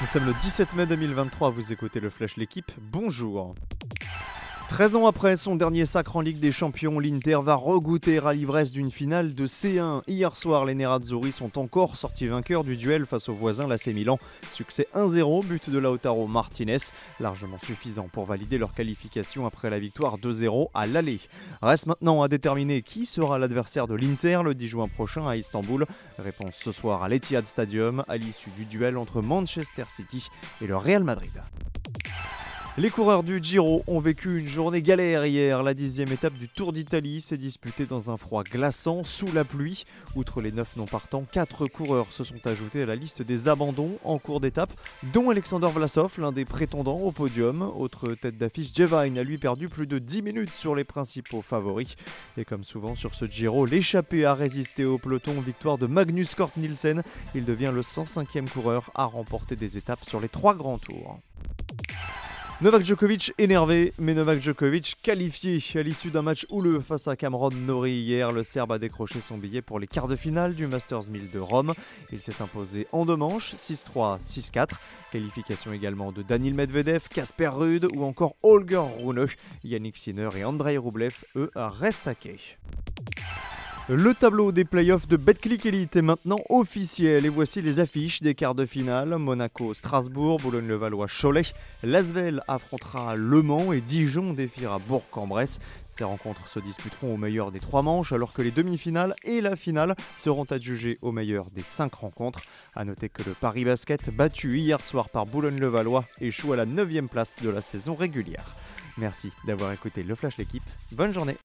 Nous sommes le 17 mai 2023, vous écoutez le Flash L'équipe, bonjour 13 ans après son dernier sacre en Ligue des Champions, l'Inter va regoûter à l'ivresse d'une finale de C1. Hier soir, les Nerazzurri sont encore sortis vainqueurs du duel face au voisin l'AC Milan. Succès 1-0, but de Lautaro Martinez, largement suffisant pour valider leur qualification après la victoire 2-0 à l'aller. Reste maintenant à déterminer qui sera l'adversaire de l'Inter le 10 juin prochain à Istanbul. Réponse ce soir à l'Etihad Stadium à l'issue du duel entre Manchester City et le Real Madrid. Les coureurs du Giro ont vécu une journée galère hier. La dixième étape du Tour d'Italie s'est disputée dans un froid glaçant, sous la pluie. Outre les neuf non partants, quatre coureurs se sont ajoutés à la liste des abandons en cours d'étape, dont Alexander Vlasov, l'un des prétendants au podium. Autre tête d'affiche, Jevine a lui perdu plus de 10 minutes sur les principaux favoris. Et comme souvent sur ce Giro, l'échappée a résisté au peloton. Victoire de Magnus Kort Nielsen. Il devient le 105e coureur à remporter des étapes sur les trois grands tours. Novak Djokovic énervé, mais Novak Djokovic qualifié à l'issue d'un match houleux face à Cameron Norrie hier. Le Serbe a décroché son billet pour les quarts de finale du Masters 1000 de Rome. Il s'est imposé en deux manches, 6-3, 6-4. Qualification également de Daniel Medvedev, Casper Ruud ou encore Holger Rune. Yannick Sinner et Andrei Rublev, eux, restent à quai. Le tableau des playoffs de Betclic Elite est maintenant officiel et voici les affiches des quarts de finale. Monaco, Strasbourg, Boulogne-le-Valois, Cholet. Lasvel affrontera Le Mans et Dijon défiera Bourg-en-Bresse. Ces rencontres se disputeront au meilleur des trois manches alors que les demi-finales et la finale seront adjugées au meilleur des cinq rencontres. A noter que le Paris Basket, battu hier soir par Boulogne-le-Valois, échoue à la 9 place de la saison régulière. Merci d'avoir écouté le Flash l'équipe. Bonne journée